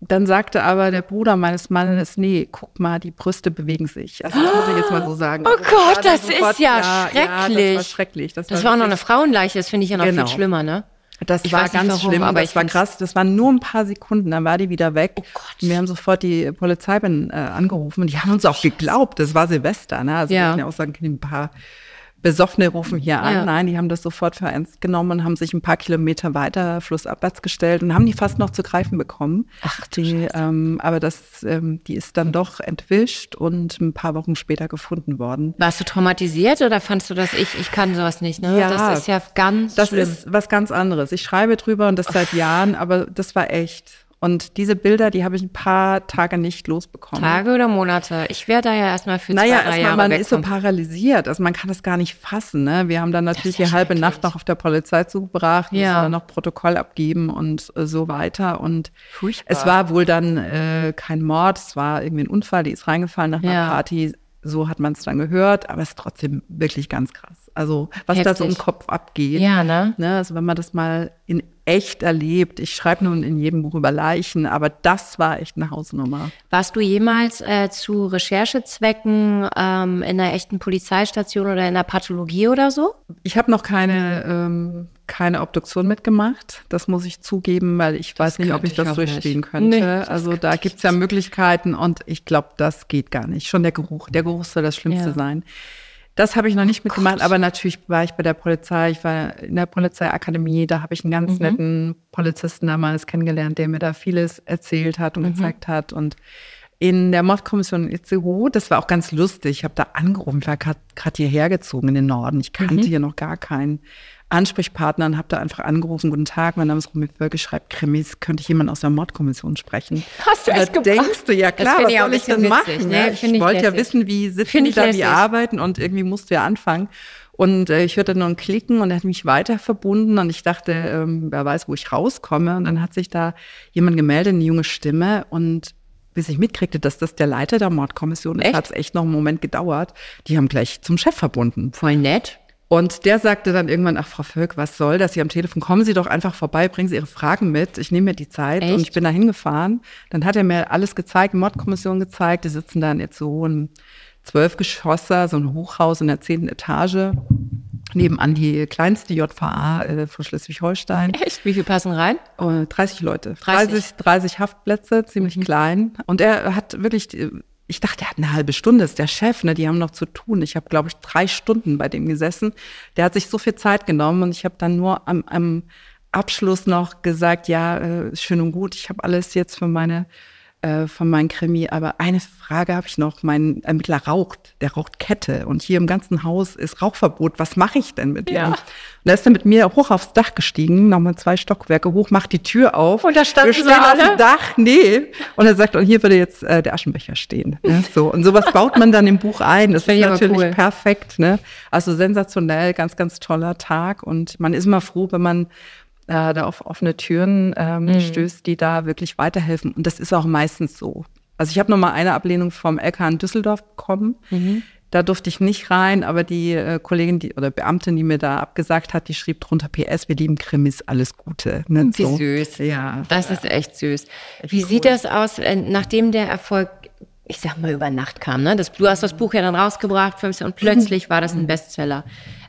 dann sagte aber der Bruder meines Mannes, nee, guck mal, die Brüste bewegen sich. Also das muss ich jetzt mal so sagen. Oh Also Gott, das ist ja Ja, das schrecklich. war schrecklich. Das, Das war auch noch eine Frauenleiche, das finde ich ja noch Genau. viel schlimmer, ne? Das Ich war ganz warum, schlimm, aber das ich war krass. Das waren nur ein paar Sekunden, dann war die wieder weg. Oh Gott. Und wir haben sofort die Polizei äh, angerufen und die haben uns auch geglaubt. Das war Silvester, ne? Also Ja. wir ja auch sagen, ein paar Besoffene rufen hier an. Ja. Nein, die haben das sofort für ernst genommen und haben sich ein paar Kilometer weiter flussabwärts gestellt und haben die fast noch zu greifen bekommen. Ach die, ähm, aber das, ähm, die ist dann doch entwischt und ein paar Wochen später gefunden worden. Warst du traumatisiert oder fandst du das ich, ich kann sowas nicht, ne? Ja. Das ist ja ganz Das schlimm. ist was ganz anderes. Ich schreibe drüber und das seit Jahren, aber das war echt. Und diese Bilder, die habe ich ein paar Tage nicht losbekommen. Tage oder Monate? Ich wäre da ja erstmal für Naja, zwei, drei erstmal, Jahre man ist so paralysiert. Also man kann das gar nicht fassen. Ne? Wir haben dann natürlich die halbe. Nacht noch auf der Polizei zugebracht, Ja. mussten dann noch Protokoll abgeben und äh, so weiter. Und Furchtbar. es war wohl dann äh, kein Mord, es war irgendwie ein Unfall, die ist reingefallen nach einer Ja. Party. So hat man es dann gehört, aber es ist trotzdem wirklich ganz krass. Also was da so im Heftig. Kopf abgeht. Ja, ne? Ne, also wenn man das mal in echt erlebt, ich schreibe nun in jedem Buch über Leichen, aber das war echt eine Hausnummer. Warst du jemals äh, zu Recherchezwecken ähm, in einer echten Polizeistation oder in einer Pathologie oder so? Ich habe noch keine, ähm, keine Obduktion mitgemacht, das muss ich zugeben, weil ich weiß nicht, ob ich ich das durchstehen nicht. könnte. Nee, das also da ich gibt's ja Möglichkeiten und ich glaube, das geht gar nicht. Schon der Geruch, der Geruch soll das Schlimmste Ja. sein. Das habe ich noch nicht mitgemacht, aber natürlich war ich bei der Polizei, ich war in der Polizeiakademie, da habe ich einen ganz netten Polizisten damals kennengelernt, der mir da vieles erzählt hat und gezeigt hat. Und in der Mordkommission Itzehoe, das war auch ganz lustig, ich habe da angerufen, ich war gerade hierher gezogen in den Norden, ich kannte hier noch gar keinen Ansprechpartner und habe da einfach angerufen, guten Tag, mein Name ist Romy Völke, schreibt Krimis, könnte ich jemand aus der Mordkommission sprechen? Hast du echt gebracht? denkst du, ja klar, was soll ich denn bisschen machen? witzig, ne? ne? Ich ich wollte ja wissen, wie sitzen die da, wie lässig. arbeiten und irgendwie musste ja anfangen. Und äh, ich hörte nur ein Klicken und er hat mich weiter verbunden und ich dachte, ähm, wer weiß, wo ich rauskomme. Und dann hat sich da jemand gemeldet, eine junge Stimme und bis ich mitkriegte, dass das der Leiter der Mordkommission ist, hat es echt noch einen Moment gedauert. Die haben gleich zum Chef verbunden. Voll nett. Und der sagte dann irgendwann, ach Frau Völk, was soll das hier am Telefon? Kommen Sie doch einfach vorbei, bringen Sie Ihre Fragen mit. Ich nehme mir die Zeit. Echt? Und ich bin da hingefahren. Dann hat er mir alles gezeigt, Mordkommission gezeigt. Die sitzen dann jetzt so ein Zwölfgeschosser, so ein Hochhaus in der zehnten Etage. Nebenan die kleinste JVA äh, von Schleswig-Holstein. Echt? Wie viel passen rein? Äh, 30 Leute. 30. 30, 30 Haftplätze, ziemlich klein. Und er hat wirklich, ich dachte, er hat eine halbe Stunde, ist der Chef, ne? die haben noch zu tun. Ich habe, glaube ich, drei Stunden bei dem gesessen. Der hat sich so viel Zeit genommen und ich habe dann nur am, am Abschluss noch gesagt, ja, äh, schön und gut, ich habe alles jetzt für meine äh, von meinem Krimi. Aber eine Frage habe ich noch. Mein Ermittler raucht. Der raucht Kette. Und hier im ganzen Haus ist Rauchverbot. Was mache ich denn mit ihm? Ja. Und er ist dann mit mir hoch aufs Dach gestiegen, nochmal zwei Stockwerke hoch, macht die Tür auf. Und da standen Wir sie stehen auf alle? dem Dach. Nee. Und er sagt, und hier würde jetzt äh, der Aschenbecher stehen. Ne? So. Und sowas baut man dann im Buch ein. Das, find ist natürlich cool. perfekt. Ne? Also sensationell, ganz, ganz toller Tag. Und man ist immer froh, wenn man äh, da auf offene Türen ähm, Mhm. stößt, die da wirklich weiterhelfen. Und das ist auch meistens so. Also ich habe noch mal eine Ablehnung vom LK in Düsseldorf bekommen. Mhm. Da durfte ich nicht rein, aber die äh, Kollegin die, oder Beamtin, die mir da abgesagt hat, die schrieb drunter PS, wir lieben Krimis, alles Gute. Ne? Wie so. süß. Ja. Das ist echt süß. Wie sieht das aus, äh, nachdem der Erfolg, ich sag mal, über Nacht kam? Ne? Das, du hast das Buch ja dann rausgebracht, 15, und plötzlich war das ein Bestseller.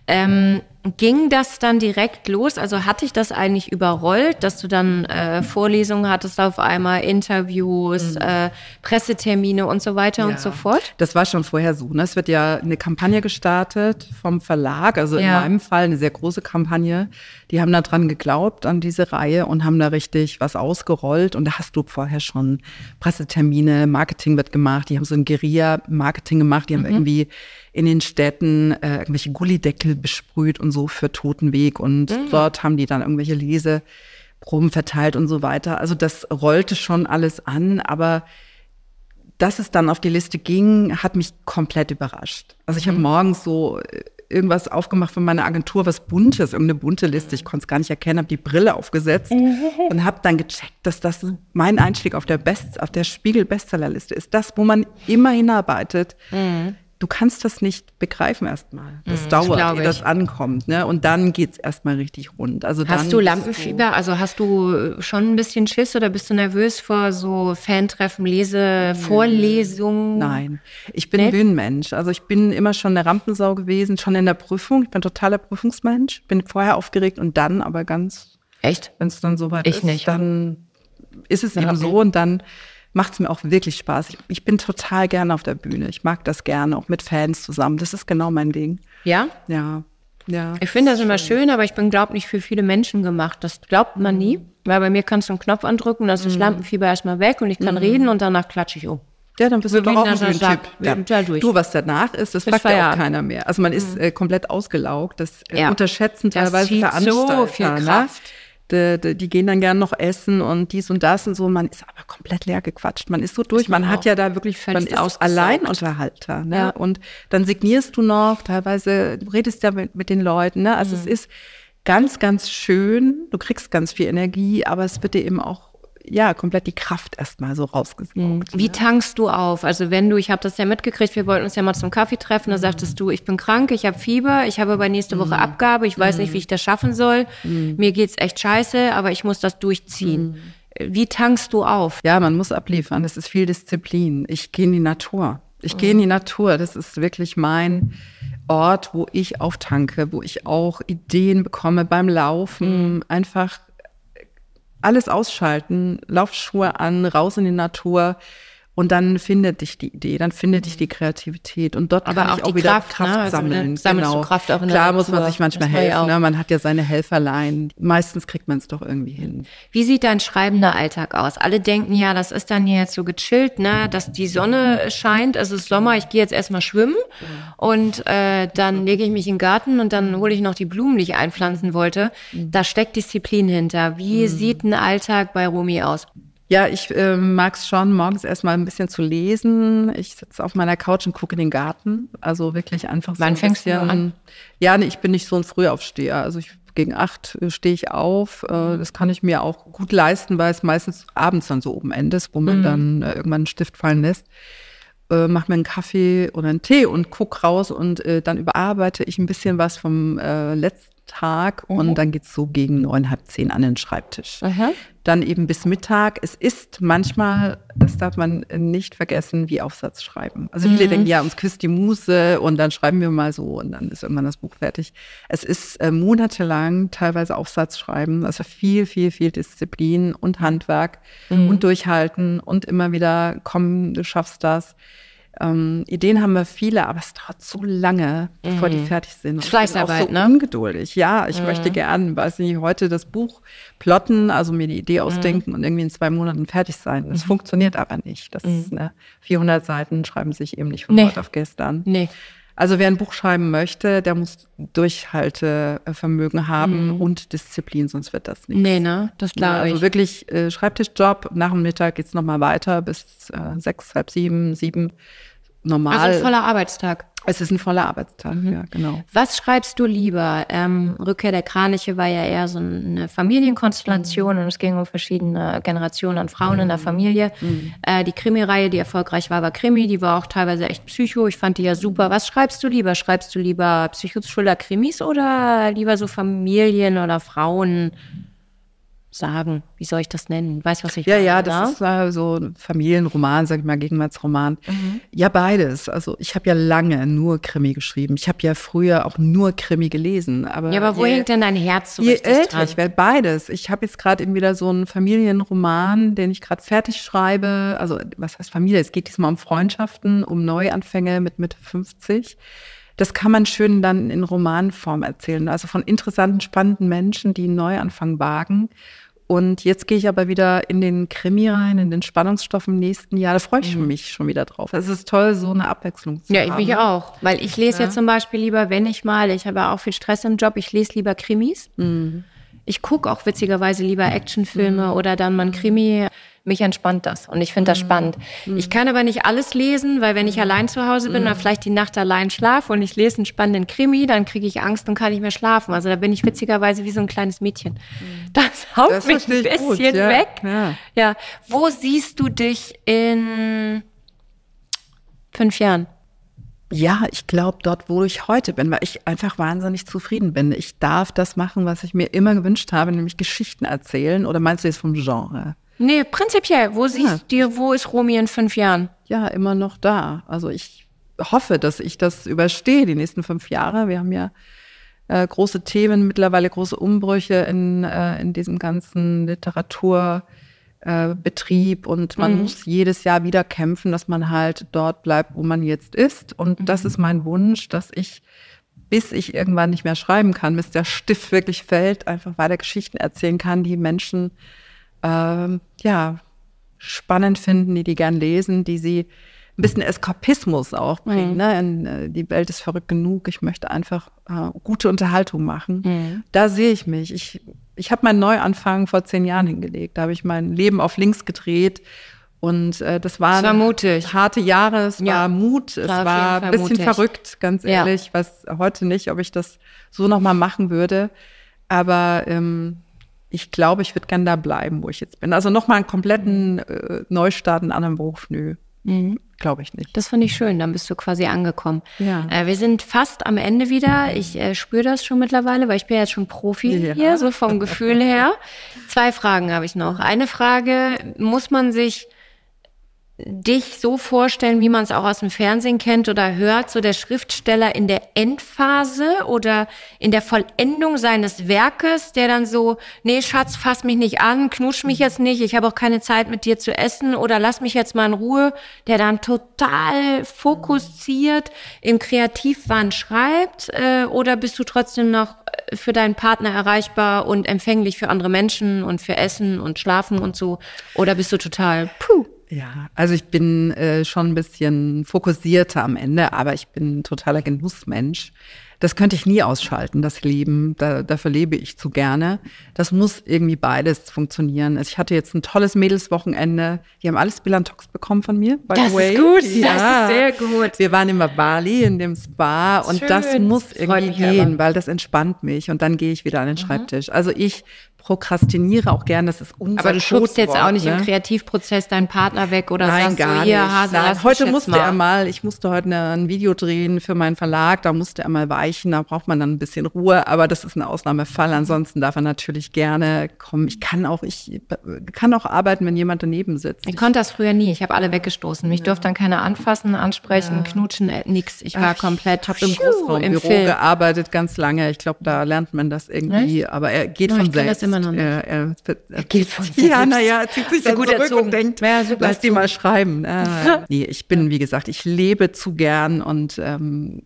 Ähm, ging das dann direkt los? Also hatte ich das eigentlich überrollt, dass du dann äh, Vorlesungen hattest auf einmal, Interviews, äh, Pressetermine und so weiter Ja. und so fort? Das war schon vorher so. Ne? Es wird ja eine Kampagne gestartet vom Verlag, also Ja. in meinem Fall eine sehr große Kampagne. Die haben da dran geglaubt, an diese Reihe und haben da richtig was ausgerollt. Und da hast du vorher schon Pressetermine, Marketing wird gemacht. Die haben so ein Guerilla-Marketing gemacht. Die haben irgendwie in den Städten äh, irgendwelche Gullideckel besprüht und so für Totenweg. Und dort haben die dann irgendwelche Leseproben verteilt und so weiter. Also das rollte schon alles an, aber dass es dann auf die Liste ging, hat mich komplett überrascht. Also ich habe morgens so äh, irgendwas aufgemacht von meiner Agentur, was buntes, irgendeine bunte Liste. Ich konnte es gar nicht erkennen, habe die Brille aufgesetzt und habe dann gecheckt, dass das mein Einstieg auf der Best, auf der Spiegel Bestsellerliste ist. Das, wo man immer hinarbeitet. Du kannst das nicht begreifen erstmal. Das dauert, glaub ehe ich. das ankommt, ne? Und dann geht's erstmal richtig rund. Also dann Hast du Lampenfieber? Also hast du schon ein bisschen Schiss oder bist du nervös vor so Fantreffen, Lese, Vorlesungen? Nein, ich bin Nee? Bühnenmensch. Also ich bin immer schon eine Rampensau gewesen, schon in der Prüfung. Ich bin totaler Prüfungsmensch. Bin vorher aufgeregt und dann aber ganz, Echt? wenn es dann soweit Ich ist, nicht. dann ist es eben so und dann macht es mir auch wirklich Spaß. Ich, ich bin total gerne auf der Bühne. Ich mag das gerne, auch mit Fans zusammen. Das ist genau mein Ding. Ja? Ja, ja. Ich finde das immer schön, aber ich bin, glaube nicht für viele Menschen gemacht. Das glaubt man nie. Weil bei mir kannst du einen Knopf andrücken, dann ist das Lampenfieber erstmal weg und ich kann reden und danach klatsche ich um. Ja, dann bist Wir du doch auch ein das da durch. Du, was danach ist, das fragt ja auch keiner mehr. Also man ist äh, komplett ausgelaugt. Das äh, Ja. unterschätzen Das teilweise zieht so viel ne? Kraft. Die, die, die gehen dann gern noch essen und dies und das und so. Man ist aber komplett leer gequatscht. Man ist so durch. Man, man hat ja da wirklich, man Völlig ist ausgesaugt. Alleinunterhalter. Ne? Ja. Und dann signierst du noch, teilweise, du redest ja mit, mit den Leuten. Ne? Also es Mhm. ist ganz, ganz schön. Du kriegst ganz viel Energie, aber es wird dir eben auch ja, komplett die Kraft erstmal so rausgesaugt. Wie tankst du auf? Also wenn du, ich habe das ja mitgekriegt, wir wollten uns ja mal zum Kaffee treffen, da sagtest du, ich bin krank, ich habe Fieber, ich habe aber nächste Woche Abgabe, ich weiß nicht, wie ich das schaffen soll, mir geht's echt scheiße, aber ich muss das durchziehen. Wie tankst du auf? Ja, man muss abliefern. Das ist viel Disziplin. Ich gehe in die Natur. Ich gehe in die Natur. Das ist wirklich mein Ort, wo ich auftanke, wo ich auch Ideen bekomme beim Laufen. Einfach alles ausschalten, Laufschuhe an, raus in die Natur. Und dann findet dich die Idee, dann findet dich die Kreativität. Und dort Aber kann auch ich auch die wieder Kraft, Kraft, ne? Also, sammeln. ne, sammelst du Kraft auch in der Klar muss man sich manchmal helfen. Ne? Man hat ja seine Helferlein. Meistens kriegt man es doch irgendwie hin. Wie sieht dein schreibender Alltag aus? Alle denken ja, das ist dann jetzt so gechillt, ne, dass die Sonne scheint, es ist Sommer, ich gehe jetzt erstmal schwimmen und äh, dann lege ich mich in den Garten und dann hole ich noch die Blumen, die ich einpflanzen wollte. Da steckt Disziplin hinter. Wie sieht ein Alltag bei Rumi aus? Ja, ich äh, mag es schon, morgens erstmal ein bisschen zu lesen. Ich sitze auf meiner Couch und gucke in den Garten. Also wirklich einfach so Wann fängst du an? Ja, nee, ich bin nicht so ein Frühaufsteher. Also ich, gegen acht äh, stehe ich auf. Äh, das kann ich mir auch gut leisten, weil es meistens abends dann so oben endet, wo Mhm. man dann äh, irgendwann einen Stift fallen lässt. Äh, mach mir einen Kaffee oder einen Tee und guck raus und äh, dann überarbeite ich ein bisschen was vom äh, letzten Tag Mhm. und dann geht's so gegen neun, halb zehn an den Schreibtisch dann eben bis Mittag. Es ist manchmal, das darf man nicht vergessen, wie Aufsatz schreiben. Also viele denken, ja, uns küsst die Muse und dann schreiben wir mal so und dann ist irgendwann das Buch fertig. Es ist äh, monatelang teilweise Aufsatz schreiben, also viel, viel, viel Disziplin und Handwerk und durchhalten und immer wieder, komm, du schaffst das. Ähm, Ideen haben wir viele, aber es dauert so lange, bevor die fertig sind. Und ich bin Fleißarbeit, auch so ne? ungeduldig. Ja, ich möchte gern, weiß nicht, heute das Buch plotten, also mir die Idee ausdenken und irgendwie in zwei Monaten fertig sein. Das funktioniert aber nicht. Das ist, ne, 400 Seiten schreiben sich eben nicht von Nee. heute auf gestern. Nee. Also wer ein Buch schreiben möchte, der muss Durchhaltevermögen haben und Disziplin, sonst wird das nicht. Nee, ne? Das Ja, glaube also ich. wirklich äh, Schreibtischjob. Nach dem Mittag geht's noch mal weiter bis äh, sechs, halb sieben, sieben. Normal. Also ein voller Arbeitstag. Es ist ein voller Arbeitstag, Mhm. ja, genau. Was schreibst du lieber? Ähm, Rückkehr der Kraniche war ja eher so eine Familienkonstellation und es ging um verschiedene Generationen an Frauen in der Familie. Äh, die Krimireihe, die erfolgreich war, war Krimi, die war auch teilweise echt Psycho. Ich fand die ja super. Was schreibst du lieber? Schreibst du lieber Psycho-Thriller-Krimis oder lieber so Familien oder Frauen sagen? Wie soll ich das nennen? Weißt du, was ich Ja, meine, ja, ne? das ist äh, so ein Familienroman, sag ich mal, Gegenwartsroman. Mhm. Ja, beides. Also ich habe ja lange nur Krimi geschrieben. Ich habe ja früher auch nur Krimi gelesen. Aber Ja, aber wo je, hängt denn dein Herz so je richtig älter dran? ich werde, beides. Ich habe jetzt gerade eben wieder so einen Familienroman, den ich gerade fertig schreibe. Also was heißt Familie? Es geht diesmal um Freundschaften, um Neuanfänge mit Mitte 50. Das kann man schön dann in Romanform erzählen. Also von interessanten, spannenden Menschen, die einen Neuanfang wagen. Und jetzt gehe ich aber wieder in den Krimi rein, in den Spannungsstoff im nächsten Jahr. Da freue ich mich schon wieder drauf. Es ist toll, so eine Abwechslung zu Ja, ich haben. mich auch. Weil ich lese Ja. jetzt zum Beispiel lieber, wenn ich mal, ich habe ja auch viel Stress im Job, ich lese lieber Krimis. Mhm. Ich gucke auch witzigerweise lieber Actionfilme oder dann mal ein Krimi. Mich entspannt das und ich finde das spannend. Ich kann aber nicht alles lesen, weil wenn ich allein zu Hause bin oder vielleicht die Nacht allein schlafe und ich lese einen spannenden Krimi, dann kriege ich Angst und kann nicht mehr schlafen. Also da bin ich witzigerweise wie so ein kleines Mädchen. Das haut Das mich ein ich gut, bisschen ja, weg. ja. ja. Wo siehst du dich in fünf Jahren? Ja, ich glaube dort, wo ich heute bin, weil ich einfach wahnsinnig zufrieden bin. Ich darf das machen, was ich mir immer gewünscht habe, nämlich Geschichten erzählen. Oder meinst du jetzt vom Genre? Nee, prinzipiell. Wo siehst du dir, wo ist Romy in fünf Jahren? Ja, immer noch da. Also ich hoffe, dass ich das überstehe, die nächsten fünf Jahre. Wir haben ja äh, große Themen, mittlerweile große Umbrüche in, äh, in diesem ganzen Literaturbetrieb. Äh, und man muss jedes Jahr wieder kämpfen, dass man halt dort bleibt, wo man jetzt ist. Und das ist mein Wunsch, dass ich, bis ich irgendwann nicht mehr schreiben kann, bis der Stift wirklich fällt, einfach weiter Geschichten erzählen kann, die Menschen ähm, ja, spannend finden, die die gern lesen, die sie ein bisschen Eskapismus auch bringen. Ne? In, äh, die Welt ist verrückt genug. Ich möchte einfach äh, gute Unterhaltung machen. Da sehe ich mich. Ich, ich habe meinen Neuanfang vor zehn Jahren hingelegt. Da habe ich mein Leben auf links gedreht. Und äh, das waren war mutig. harte Jahre, es Ja. war Mut, es War war ein bisschen mutig. verrückt, ganz Ja. ehrlich. Ich weiß heute nicht, ob ich das so nochmal machen würde. Aber ähm, ich glaube, ich würde gern da bleiben, wo ich jetzt bin. Also nochmal einen kompletten äh, Neustart in anderen Beruf, nö. Glaube ich nicht. Das finde ich schön, dann bist du quasi angekommen. Ja. Äh, wir sind fast am Ende wieder. Ich äh, spüre das schon mittlerweile, weil ich bin jetzt schon Profi Ja. hier, so vom Gefühl her. Zwei Fragen habe ich noch. Eine Frage, muss man sich dich so vorstellen, wie man es auch aus dem Fernsehen kennt oder hört, so der Schriftsteller in der Endphase oder in der Vollendung seines Werkes, der dann so, nee, Schatz, fass mich nicht an, knutsch mich jetzt nicht, ich habe auch keine Zeit mit dir zu essen oder lass mich jetzt mal in Ruhe, der dann total fokussiert im Kreativwahn schreibt äh, oder bist du trotzdem noch äh, für deinen Partner erreichbar und empfänglich für andere Menschen und für Essen und Schlafen und so oder bist du total, puh, Ja, also ich bin äh, schon ein bisschen fokussierter am Ende, aber ich bin ein totaler Genussmensch. Das könnte ich nie ausschalten, das Leben. Da, dafür lebe ich zu gerne. Das muss irgendwie beides funktionieren. Also ich hatte jetzt ein tolles Mädelswochenende. Die haben alles Bilantox bekommen von mir. By Das the way. ist gut, das ist sehr gut. Wir waren immer Bali in dem Spa und das Schön. muss Das freut irgendwie mich aber. gehen, weil das entspannt mich und dann gehe ich wieder an den Schreibtisch. Also ich prokrastiniere auch gern, das ist unser Aber du schubst jetzt auch nicht ne? im Kreativprozess deinen Partner weg oder Nein, sagst gar so, hier, nicht. Hase, Nein, heute musste mal. er mal, ich musste heute ein Video drehen für meinen Verlag, da musste er mal weichen, da braucht man dann ein bisschen Ruhe, aber das ist ein Ausnahmefall. Ansonsten darf er natürlich gerne kommen. Ich kann auch, ich kann auch arbeiten, wenn jemand daneben sitzt. Ich konnte das früher nie. Ich habe alle weggestoßen. Mich durfte dann keiner anfassen, ansprechen, knutschen, äh, nix. Ich war komplett Ich habe im Großraumbüro gearbeitet, ganz lange. Ich glaube, da lernt man das irgendwie, aber er geht Oh, von ich selbst. Immer noch nicht. Er, er, er geht von Ja, selbst. naja, er zieht sich Ist ja dann gut zurück erzogen. und denkt, Ja, super lass die mal schreiben. Ah, nee, ich bin, wie gesagt, ich lebe zu gern und ähm,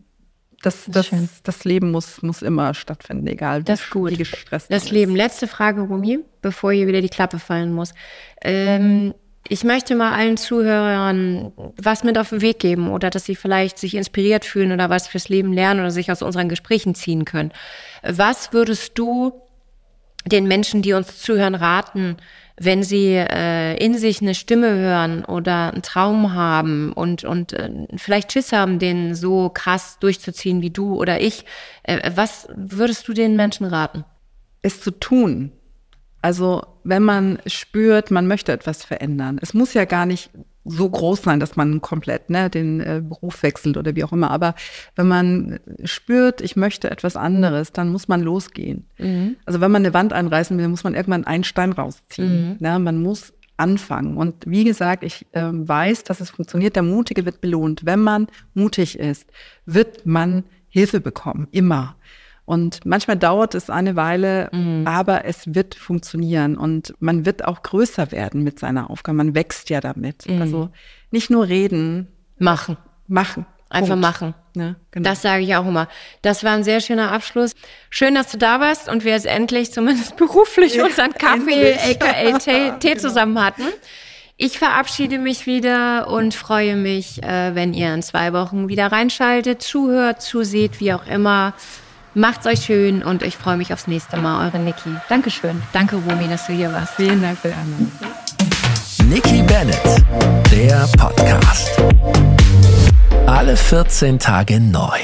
das, das, schön. das Leben muss, muss immer stattfinden, egal wie, Das ist gut. wie gestresst Das Leben. Letzte Frage, Rumi, bevor hier wieder die Klappe fallen muss. Ähm, ich möchte mal allen Zuhörern was mit auf den Weg geben oder dass sie vielleicht sich inspiriert fühlen oder was fürs Leben lernen oder sich aus unseren Gesprächen ziehen können. Was würdest du den Menschen, die uns zuhören, raten, wenn sie äh, in sich eine Stimme hören oder einen Traum haben und, und äh, vielleicht Schiss haben, den so krass durchzuziehen wie du oder ich, äh, was würdest du den Menschen raten? Es zu tun. Also wenn man spürt, man möchte etwas verändern. Es muss ja gar nicht so groß sein, dass man komplett ne, den äh, Beruf wechselt oder wie auch immer. Aber wenn man spürt, ich möchte etwas anderes, dann muss man losgehen. Mhm. Also wenn man eine Wand einreißen will, muss man irgendwann einen Stein rausziehen. Mhm. Ne? Man muss anfangen. Und wie gesagt, ich äh, weiß, dass es funktioniert. Der Mutige wird belohnt. Wenn man mutig ist, wird man Hilfe bekommen. Immer. Und manchmal dauert es eine Weile, mhm. aber es wird funktionieren und man wird auch größer werden mit seiner Aufgabe. Man wächst ja damit. Mhm. Also nicht nur reden. Machen. Machen. Einfach Punkt. machen. Ja, genau. Das sage ich auch immer. Das war ein sehr schöner Abschluss. Schön, dass du da warst und wir jetzt endlich zumindest beruflich ja, unseren Kaffee, aka Tee, Tee zusammen hatten. Ich verabschiede mich wieder und freue mich, äh, wenn ihr in zwei Wochen wieder reinschaltet, zuhört, zuseht, wie auch immer. Macht's euch schön und ich freue mich aufs nächste Mal. Eure Niki. Dankeschön. Danke, Romy, dass du hier warst. Vielen Dank für die Einladung. Niki Bennett, der Podcast. Alle 14 Tage neu.